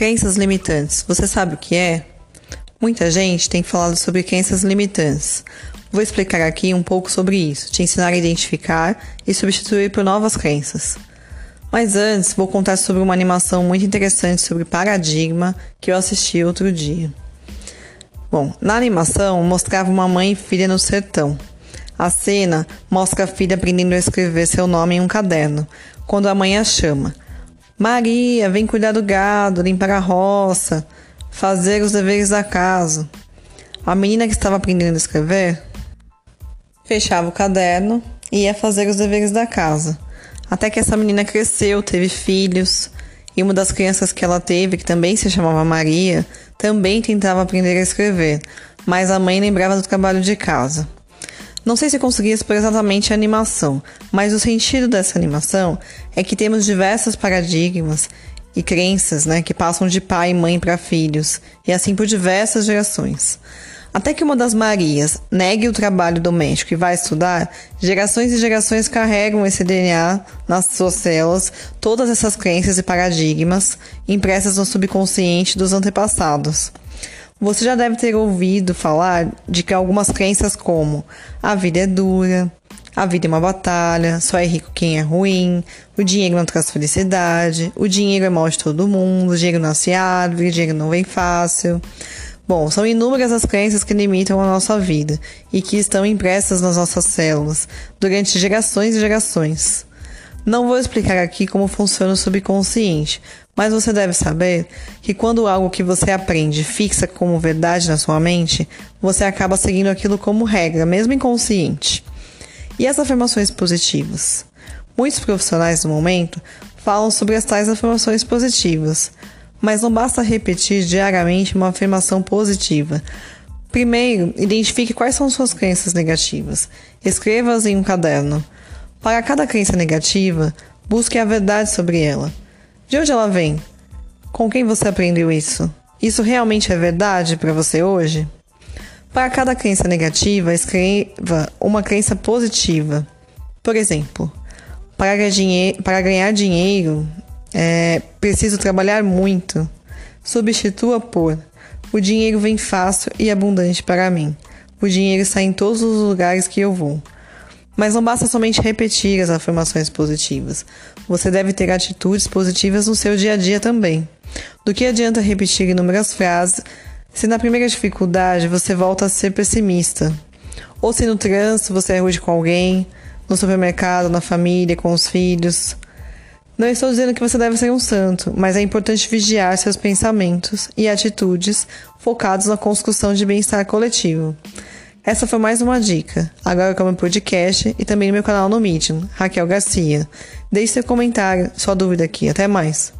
Crenças limitantes. Você sabe o que é? Muita gente tem falado sobre crenças limitantes. Vou explicar aqui um pouco sobre isso, te ensinar a identificar e substituir por novas crenças. Mas antes, vou contar sobre uma animação muito interessante sobre paradigma que eu assisti outro dia. Bom, na animação mostrava uma mãe e filha no sertão. A cena mostra a filha aprendendo a escrever seu nome em um caderno, quando a mãe a chama. Maria, vem cuidar do gado, limpar a roça, fazer os deveres da casa. A menina que estava aprendendo a escrever fechava o caderno e ia fazer os deveres da casa. Até que essa menina cresceu, teve filhos, e uma das crianças que ela teve, que também se chamava Maria, também tentava aprender a escrever, mas a mãe lembrava do trabalho de casa. Não sei se consegui expor exatamente a animação, mas o sentido dessa animação é que temos diversos paradigmas e crenças né, que passam de pai e mãe para filhos, e assim por diversas gerações. Até que uma das Marias negue o trabalho doméstico e vá estudar, gerações e gerações carregam esse DNA nas suas células, todas essas crenças e paradigmas impressas no subconsciente dos antepassados. Você já deve ter ouvido falar de que algumas crenças como a vida é dura, a vida é uma batalha, só é rico quem é ruim, o dinheiro não traz felicidade, o dinheiro é mal de todo mundo, o dinheiro nasce árvore, o dinheiro não vem fácil. Bom, são inúmeras as crenças que limitam a nossa vida e que estão impressas nas nossas células durante gerações e gerações. Não vou explicar aqui como funciona o subconsciente, mas você deve saber que quando algo que você aprende fixa como verdade na sua mente, você acaba seguindo aquilo como regra, mesmo inconsciente. E as afirmações positivas? Muitos profissionais do momento falam sobre as tais afirmações positivas, mas não basta repetir diariamente uma afirmação positiva. Primeiro, identifique quais são suas crenças negativas. Escreva-as em um caderno. Para cada crença negativa, busque a verdade sobre ela. De onde ela vem? Com quem você aprendeu isso? Isso realmente é verdade para você hoje? Para cada crença negativa, escreva uma crença positiva. Por exemplo, para para ganhar dinheiro, é, preciso trabalhar muito. Substitua por o dinheiro vem fácil e abundante para mim. O dinheiro está em todos os lugares que eu vou. Mas não basta somente repetir as afirmações positivas. Você deve ter atitudes positivas no seu dia a dia também. Do que adianta repetir inúmeras frases se na primeira dificuldade você volta a ser pessimista? Ou se no trânsito você é rude com alguém, no supermercado, na família, com os filhos? Não estou dizendo que você deve ser um santo, mas é importante vigiar seus pensamentos e atitudes focados na construção de bem-estar coletivo. Essa foi mais uma dica. Agora o meu podcast e também no meu canal no Medium, Raquel Garcia. Deixe seu comentário, sua dúvida aqui. Até mais.